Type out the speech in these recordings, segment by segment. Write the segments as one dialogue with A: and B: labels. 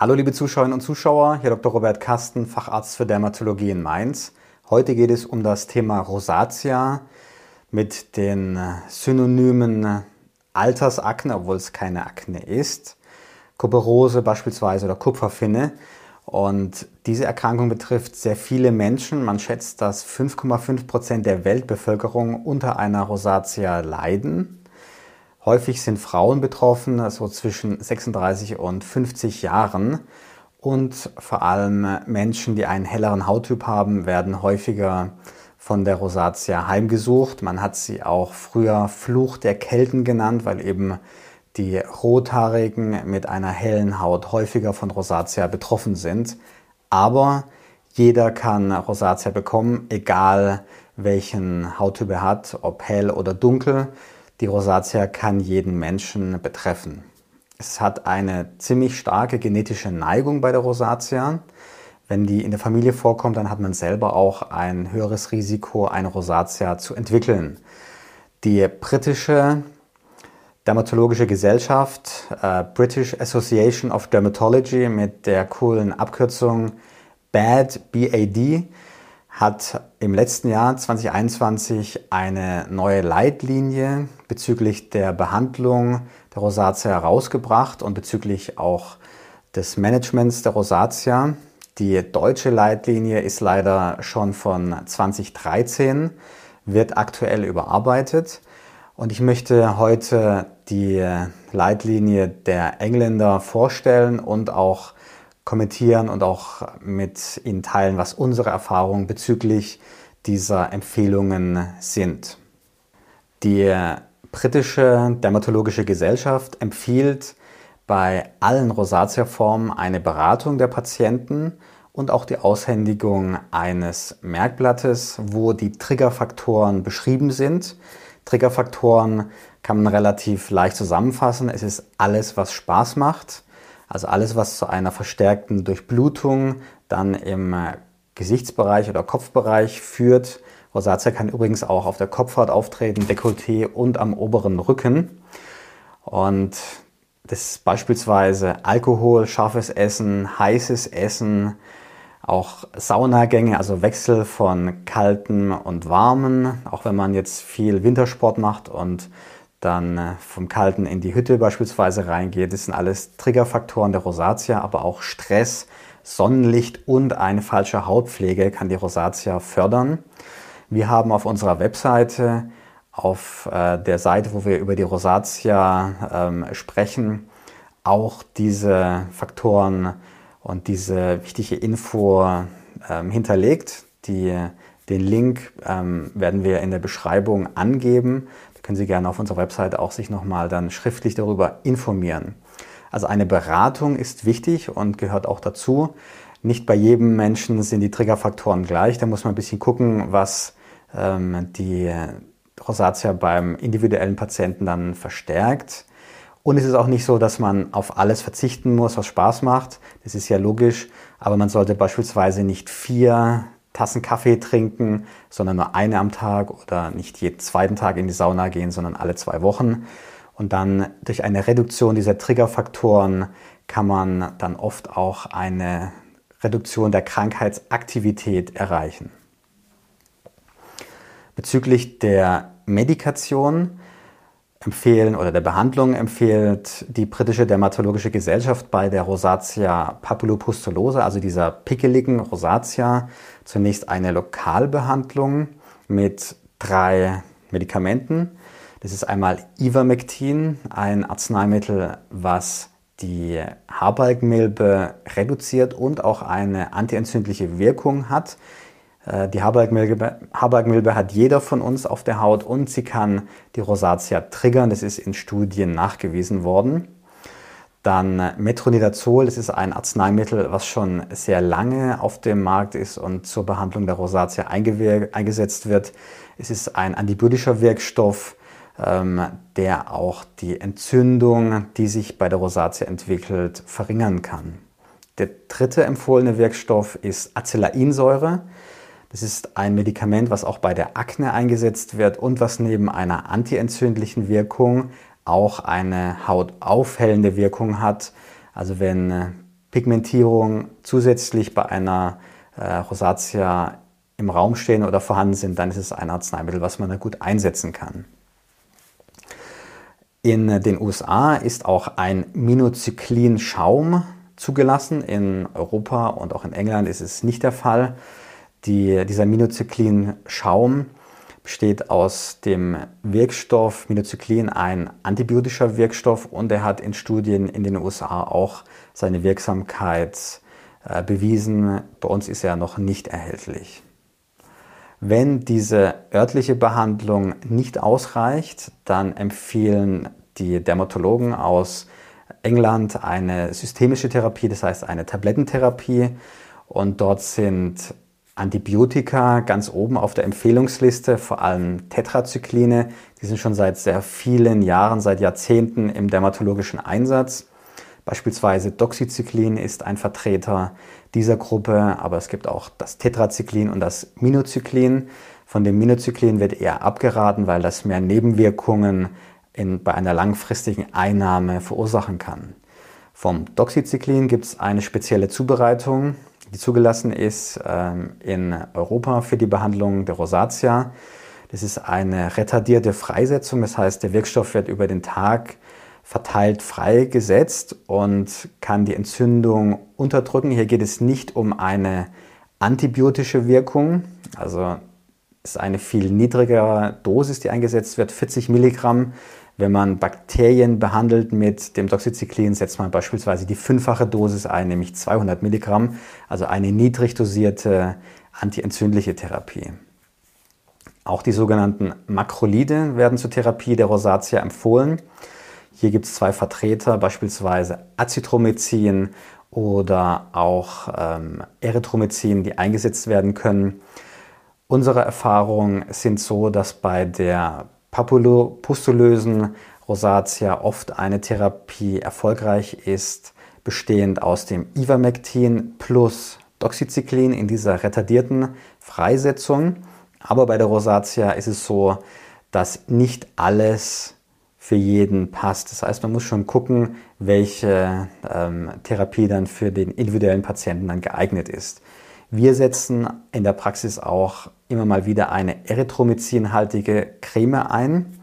A: Hallo liebe Zuschauerinnen und Zuschauer, hier Dr. Robert Kasten, Facharzt für Dermatologie in Mainz. Heute geht es um das Thema Rosatia mit den Synonymen Altersakne, obwohl es keine Akne ist, Kuperose beispielsweise oder Kupferfinne. Und diese Erkrankung betrifft sehr viele Menschen. Man schätzt, dass 5,5 Prozent der Weltbevölkerung unter einer Rosatia leiden. Häufig sind Frauen betroffen, also zwischen 36 und 50 Jahren. Und vor allem Menschen, die einen helleren Hauttyp haben, werden häufiger von der Rosatia heimgesucht. Man hat sie auch früher Fluch der Kelten genannt, weil eben die Rothaarigen mit einer hellen Haut häufiger von Rosatia betroffen sind. Aber jeder kann Rosatia bekommen, egal welchen Hauttyp er hat, ob hell oder dunkel. Die Rosatia kann jeden Menschen betreffen. Es hat eine ziemlich starke genetische Neigung bei der Rosatia. Wenn die in der Familie vorkommt, dann hat man selber auch ein höheres Risiko, eine Rosatia zu entwickeln. Die britische Dermatologische Gesellschaft, äh, British Association of Dermatology mit der coolen Abkürzung BAD, BAD, hat im letzten Jahr 2021 eine neue Leitlinie bezüglich der Behandlung der Rosatia herausgebracht und bezüglich auch des Managements der Rosatia. Die deutsche Leitlinie ist leider schon von 2013, wird aktuell überarbeitet. Und ich möchte heute die Leitlinie der Engländer vorstellen und auch kommentieren und auch mit Ihnen teilen, was unsere Erfahrungen bezüglich dieser Empfehlungen sind. Die britische Dermatologische Gesellschaft empfiehlt bei allen Rosatia-Formen eine Beratung der Patienten und auch die Aushändigung eines Merkblattes, wo die Triggerfaktoren beschrieben sind. Triggerfaktoren kann man relativ leicht zusammenfassen. Es ist alles, was Spaß macht. Also alles, was zu einer verstärkten Durchblutung dann im äh, Gesichtsbereich oder Kopfbereich führt. Rosatia kann übrigens auch auf der Kopfhaut auftreten, Dekolleté und am oberen Rücken. Und das beispielsweise Alkohol, scharfes Essen, heißes Essen, auch Saunagänge, also Wechsel von kalten und warmen, auch wenn man jetzt viel Wintersport macht und dann äh, vom Kalten in die Hütte beispielsweise reingeht. Das sind alles Triggerfaktoren der Rosatia, aber auch Stress, Sonnenlicht und eine falsche Hautpflege kann die Rosatia fördern. Wir haben auf unserer Webseite, auf äh, der Seite, wo wir über die Rosatia ähm, sprechen, auch diese Faktoren und diese wichtige Info ähm, hinterlegt. Die, den Link ähm, werden wir in der Beschreibung angeben können Sie gerne auf unserer Website auch sich nochmal dann schriftlich darüber informieren. Also eine Beratung ist wichtig und gehört auch dazu. Nicht bei jedem Menschen sind die Triggerfaktoren gleich. Da muss man ein bisschen gucken, was ähm, die Rosatia beim individuellen Patienten dann verstärkt. Und es ist auch nicht so, dass man auf alles verzichten muss, was Spaß macht. Das ist ja logisch. Aber man sollte beispielsweise nicht vier Tassen Kaffee trinken, sondern nur eine am Tag oder nicht jeden zweiten Tag in die Sauna gehen, sondern alle zwei Wochen. Und dann durch eine Reduktion dieser Triggerfaktoren kann man dann oft auch eine Reduktion der Krankheitsaktivität erreichen. Bezüglich der Medikation empfehlen oder der Behandlung empfiehlt die britische Dermatologische Gesellschaft bei der Rosatia papulopustulosa, also dieser pickeligen Rosatia, zunächst eine Lokalbehandlung mit drei Medikamenten. Das ist einmal Ivermectin, ein Arzneimittel, was die Haarbalgmilbe reduziert und auch eine antientzündliche Wirkung hat. Äh, die Haarbalgmilbe, Haarbalgmilbe hat jeder von uns auf der Haut und sie kann die Rosatia triggern. Das ist in Studien nachgewiesen worden. Dann Metronidazol, das ist ein Arzneimittel, was schon sehr lange auf dem Markt ist und zur Behandlung der Rosatia eingesetzt wird. Es ist ein antibiotischer Wirkstoff, ähm, der auch die Entzündung, die sich bei der Rosatia entwickelt, verringern kann. Der dritte empfohlene Wirkstoff ist Acelainsäure. Das ist ein Medikament, was auch bei der Akne eingesetzt wird und was neben einer antientzündlichen Wirkung auch eine hautaufhellende Wirkung hat. Also wenn äh, Pigmentierung zusätzlich bei einer äh, Rosatia im Raum stehen oder vorhanden sind, dann ist es ein Arzneimittel, was man da gut einsetzen kann. In den USA ist auch ein Minocyclin-Schaum zugelassen. In Europa und auch in England ist es nicht der Fall. Die, dieser Minocyclin-Schaum besteht aus dem Wirkstoff Minocyclin, ein antibiotischer Wirkstoff, und er hat in Studien in den USA auch seine Wirksamkeit äh, bewiesen. Bei uns ist er noch nicht erhältlich. Wenn diese örtliche Behandlung nicht ausreicht, dann empfehlen die Dermatologen aus England eine systemische Therapie, das heißt eine Tablettentherapie. Und dort sind Antibiotika ganz oben auf der Empfehlungsliste, vor allem Tetrazykline. Die sind schon seit sehr vielen Jahren, seit Jahrzehnten im dermatologischen Einsatz. Beispielsweise Doxycyclin ist ein Vertreter dieser Gruppe, aber es gibt auch das Tetracyclin und das Minocyclin. Von dem Minocyclin wird eher abgeraten, weil das mehr Nebenwirkungen in, bei einer langfristigen Einnahme verursachen kann. Vom Doxycyclin gibt es eine spezielle Zubereitung, die zugelassen ist ähm, in Europa für die Behandlung der Rosatia. Das ist eine retardierte Freisetzung, das heißt, der Wirkstoff wird über den Tag verteilt freigesetzt und kann die Entzündung unterdrücken. Hier geht es nicht um eine antibiotische Wirkung, also ist eine viel niedrigere Dosis, die eingesetzt wird, 40 Milligramm. Wenn man Bakterien behandelt mit dem Doxycyclin, setzt man beispielsweise die fünffache Dosis ein, nämlich 200 Milligramm, also eine niedrig dosierte antientzündliche Therapie. Auch die sogenannten Makrolide werden zur Therapie der Rosatia empfohlen. Hier gibt es zwei Vertreter, beispielsweise Azithromycin oder auch ähm, Erythromycin, die eingesetzt werden können. Unsere Erfahrungen sind so, dass bei der papulopustulösen Rosatia oft eine Therapie erfolgreich ist, bestehend aus dem Ivermectin plus Doxycyclin in dieser retardierten Freisetzung. Aber bei der Rosatia ist es so, dass nicht alles für jeden passt. Das heißt, man muss schon gucken, welche ähm, Therapie dann für den individuellen Patienten dann geeignet ist. Wir setzen in der Praxis auch immer mal wieder eine erythromycinhaltige Creme ein,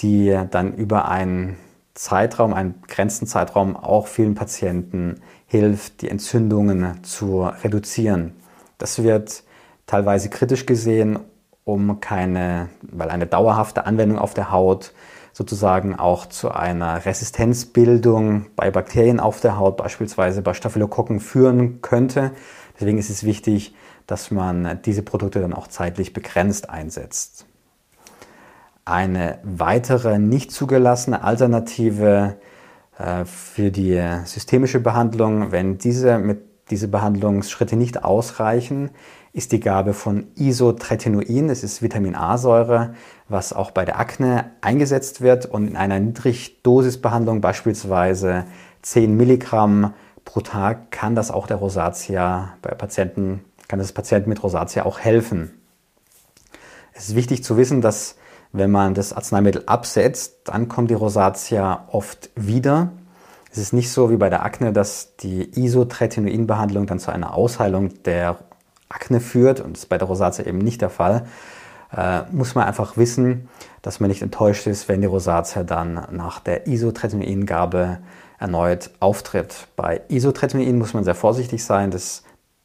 A: die dann über einen Zeitraum, einen Grenzenzeitraum auch vielen Patienten hilft, die Entzündungen zu reduzieren. Das wird teilweise kritisch gesehen, um keine, weil eine dauerhafte Anwendung auf der Haut sozusagen auch zu einer Resistenzbildung bei Bakterien auf der Haut, beispielsweise bei Staphylokokken, führen könnte. Deswegen ist es wichtig, dass man diese Produkte dann auch zeitlich begrenzt einsetzt. Eine weitere nicht zugelassene Alternative äh, für die systemische Behandlung, wenn diese, mit, diese Behandlungsschritte nicht ausreichen, ist die Gabe von Isotretinoin, das ist Vitamin A-Säure, was auch bei der Akne eingesetzt wird und in einer Niedrigdosisbehandlung, beispielsweise 10 Milligramm pro Tag, kann das auch der Rosatia bei Patienten, kann das Patienten mit Rosatia auch helfen. Es ist wichtig zu wissen, dass wenn man das Arzneimittel absetzt, dann kommt die Rosatia oft wieder. Es ist nicht so wie bei der Akne, dass die Isotretinoin-Behandlung dann zu einer Ausheilung der Akne führt und das ist bei der Rosatia eben nicht der Fall, äh, muss man einfach wissen, dass man nicht enttäuscht ist, wenn die Rosatia dann nach der Isotretinoin-Gabe erneut auftritt. Bei Isotretinoin muss man sehr vorsichtig sein. Das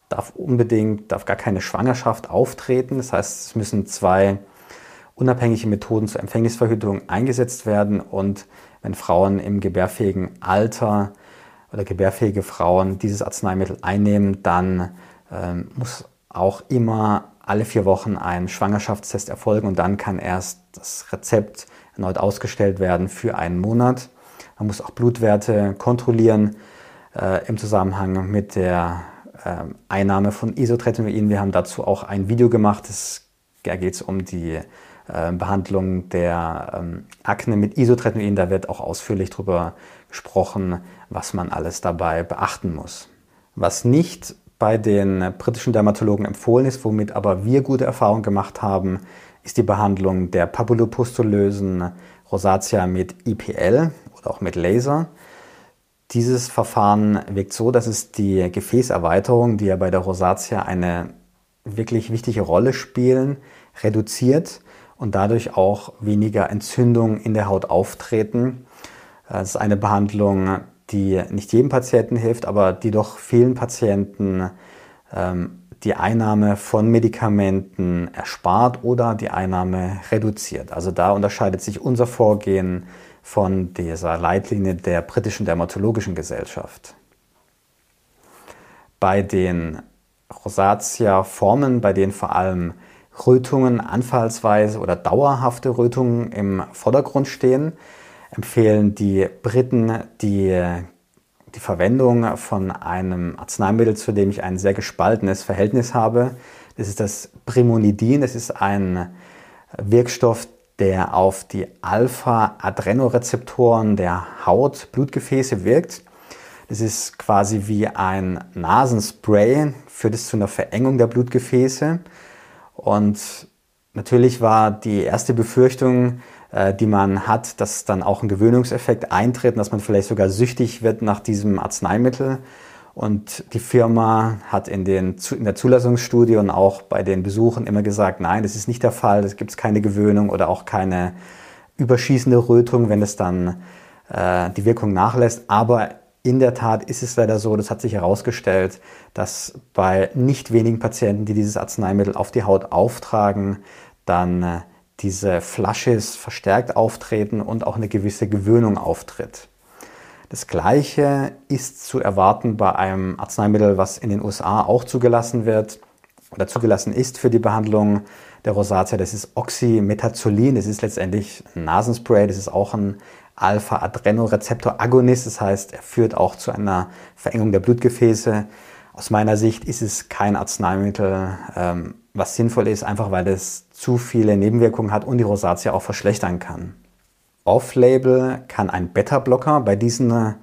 A: darf unbedingt, darf gar keine Schwangerschaft auftreten. Das heißt, es müssen zwei unabhängige Methoden zur Empfängnisverhütung eingesetzt werden und wenn Frauen im gebärfähigen Alter oder gebärfähige Frauen dieses Arzneimittel einnehmen, dann ähm, muss auch immer alle vier Wochen ein Schwangerschaftstest erfolgen und dann kann erst das Rezept erneut ausgestellt werden für einen Monat. Man muss auch Blutwerte kontrollieren äh, im Zusammenhang mit der äh, Einnahme von Isotretinoin. Wir haben dazu auch ein Video gemacht. Es, da geht es um die äh, Behandlung der ähm, Akne mit Isotretinoin. Da wird auch ausführlich darüber gesprochen, was man alles dabei beachten muss. Was nicht bei den britischen Dermatologen empfohlen ist, womit aber wir gute Erfahrungen gemacht haben, ist die Behandlung der papulopustulösen Rosatia mit IPL oder auch mit Laser. Dieses Verfahren wirkt so, dass es die Gefäßerweiterung, die ja bei der Rosatia eine wirklich wichtige Rolle spielen, reduziert und dadurch auch weniger Entzündungen in der Haut auftreten. Das ist eine Behandlung, die nicht jedem Patienten hilft, aber die doch vielen Patienten ähm, die Einnahme von Medikamenten erspart oder die Einnahme reduziert. Also da unterscheidet sich unser Vorgehen von dieser Leitlinie der britischen Dermatologischen Gesellschaft. Bei den Rosatia-Formen, bei denen vor allem Rötungen anfallsweise oder dauerhafte Rötungen im Vordergrund stehen, empfehlen die Briten die, die Verwendung von einem Arzneimittel, zu dem ich ein sehr gespaltenes Verhältnis habe. Das ist das Primonidin. Das ist ein Wirkstoff, der auf die Alpha-Adrenorezeptoren der Haut, Blutgefäße wirkt. Das ist quasi wie ein Nasenspray, führt es zu einer Verengung der Blutgefäße. Und natürlich war die erste Befürchtung, äh, die man hat, dass dann auch ein Gewöhnungseffekt eintritt dass man vielleicht sogar süchtig wird nach diesem Arzneimittel. Und die Firma hat in, den, in der Zulassungsstudie und auch bei den Besuchen immer gesagt, nein, das ist nicht der Fall, es gibt keine Gewöhnung oder auch keine überschießende Rötung, wenn es dann äh, die Wirkung nachlässt. Aber in der Tat ist es leider so, das hat sich herausgestellt, dass bei nicht wenigen Patienten, die dieses Arzneimittel auf die Haut auftragen, dann äh, diese Flasches verstärkt auftreten und auch eine gewisse Gewöhnung auftritt. Das Gleiche ist zu erwarten bei einem Arzneimittel, was in den USA auch zugelassen wird oder zugelassen ist für die Behandlung der Rosatia. Das ist Oxymetazolin. Das ist letztendlich ein Nasenspray. Das ist auch ein Alpha-Adrenorezeptor-Agonist. Das heißt, er führt auch zu einer Verengung der Blutgefäße. Aus meiner Sicht ist es kein Arzneimittel, ähm, was sinnvoll ist, einfach weil es zu viele Nebenwirkungen hat und die Rosatia auch verschlechtern kann. Off-Label kann ein Beta-Blocker bei diesen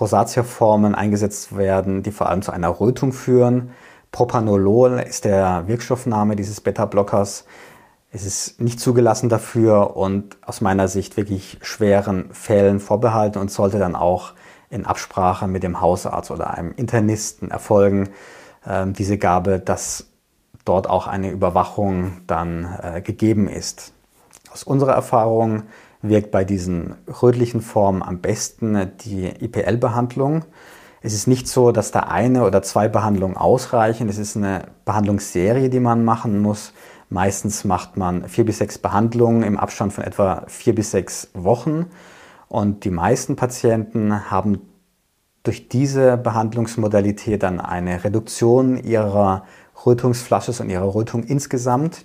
A: Rosatia-Formen eingesetzt werden, die vor allem zu einer Rötung führen. Propanolol ist der Wirkstoffname dieses Beta-Blockers. Es ist nicht zugelassen dafür und aus meiner Sicht wirklich schweren Fällen vorbehalten und sollte dann auch in Absprache mit dem Hausarzt oder einem Internisten erfolgen, äh, diese Gabe, dass dort auch eine Überwachung dann äh, gegeben ist. Aus unserer Erfahrung wirkt bei diesen rötlichen Formen am besten die IPL-Behandlung. Es ist nicht so, dass da eine oder zwei Behandlungen ausreichen. Es ist eine Behandlungsserie, die man machen muss. Meistens macht man vier bis sechs Behandlungen im Abstand von etwa vier bis sechs Wochen. Und die meisten Patienten haben durch diese Behandlungsmodalität dann eine Reduktion ihrer Rötungsflasche und ihrer Rötung insgesamt.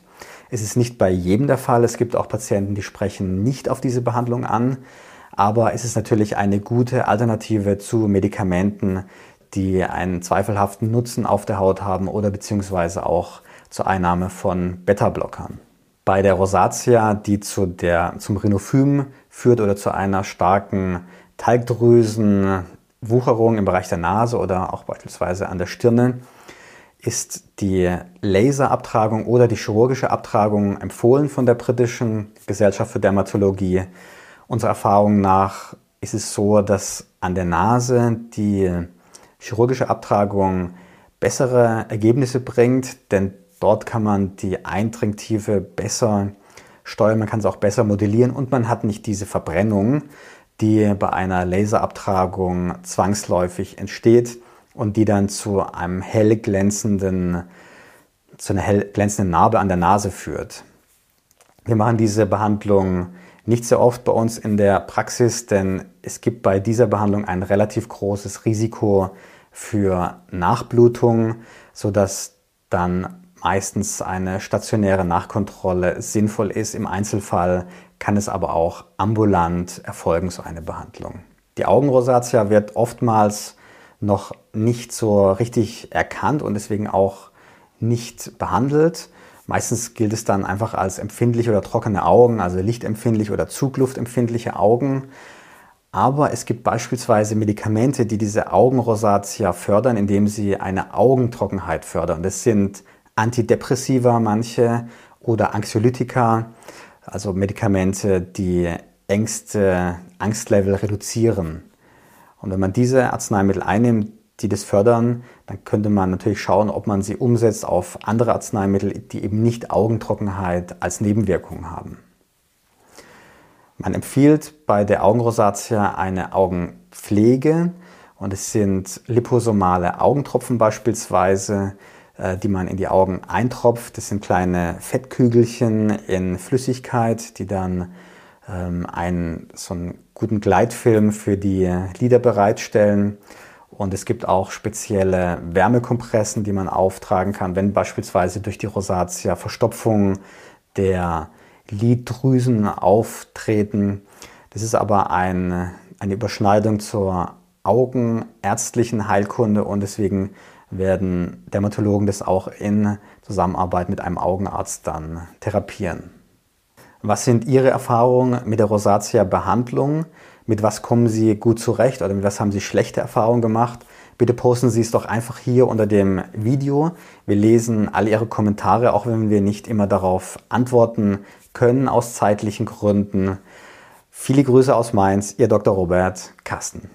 A: Es ist nicht bei jedem der Fall. Es gibt auch Patienten, die sprechen nicht auf diese Behandlung an. Aber es ist natürlich eine gute Alternative zu Medikamenten, die einen zweifelhaften Nutzen auf der Haut haben oder beziehungsweise auch zur Einnahme von Beta-Blockern. Bei der Rosatia, die zu der, zum Rhinophym führt oder zu einer starken Talgdrüsenwucherung im Bereich der Nase oder auch beispielsweise an der Stirne, ist die Laserabtragung oder die chirurgische Abtragung empfohlen von der britischen Gesellschaft für Dermatologie. Unserer Erfahrung nach ist es so, dass an der Nase die chirurgische Abtragung bessere Ergebnisse bringt, denn Dort kann man die Eindringtiefe besser steuern, man kann es auch besser modellieren und man hat nicht diese Verbrennung, die bei einer Laserabtragung zwangsläufig entsteht und die dann zu einem hell glänzenden, zu einer hell glänzenden Narbe an der Nase führt. Wir machen diese Behandlung nicht sehr oft bei uns in der Praxis, denn es gibt bei dieser Behandlung ein relativ großes Risiko für Nachblutung, sodass dann meistens eine stationäre Nachkontrolle sinnvoll ist. Im Einzelfall kann es aber auch ambulant erfolgen, so eine Behandlung. Die Augenrosatia wird oftmals noch nicht so richtig erkannt und deswegen auch nicht behandelt. Meistens gilt es dann einfach als empfindliche oder trockene Augen, also lichtempfindlich oder zugluftempfindliche Augen. Aber es gibt beispielsweise Medikamente, die diese Augenrosatia fördern, indem sie eine Augentrockenheit fördern. Das sind Antidepressiva manche oder Anxiolytika, also Medikamente, die Ängste, Angstlevel reduzieren. Und wenn man diese Arzneimittel einnimmt, die das fördern, dann könnte man natürlich schauen, ob man sie umsetzt auf andere Arzneimittel, die eben nicht Augentrockenheit als Nebenwirkung haben. Man empfiehlt bei der Augenrosatia eine Augenpflege und es sind liposomale Augentropfen beispielsweise, äh, die man in die Augen eintropft. Das sind kleine Fettkügelchen in Flüssigkeit, die dann einen, so einen guten Gleitfilm für die Lider bereitstellen. Und es gibt auch spezielle Wärmekompressen, die man auftragen kann, wenn beispielsweise durch die Rosatia Verstopfungen der Liddrüsen auftreten. Das ist aber ein, eine Überschneidung zur augenärztlichen Heilkunde und deswegen werden Dermatologen das auch in Zusammenarbeit mit einem Augenarzt dann therapieren. Was sind Ihre Erfahrungen mit der Rosatia-Behandlung? Mit was kommen Sie gut zurecht oder mit was haben Sie schlechte Erfahrungen gemacht? Bitte posten Sie es doch einfach hier unter dem Video. Wir lesen alle Ihre Kommentare, auch wenn wir nicht immer darauf antworten können aus zeitlichen Gründen. Viele Grüße aus Mainz, Ihr Dr. Robert Kasten.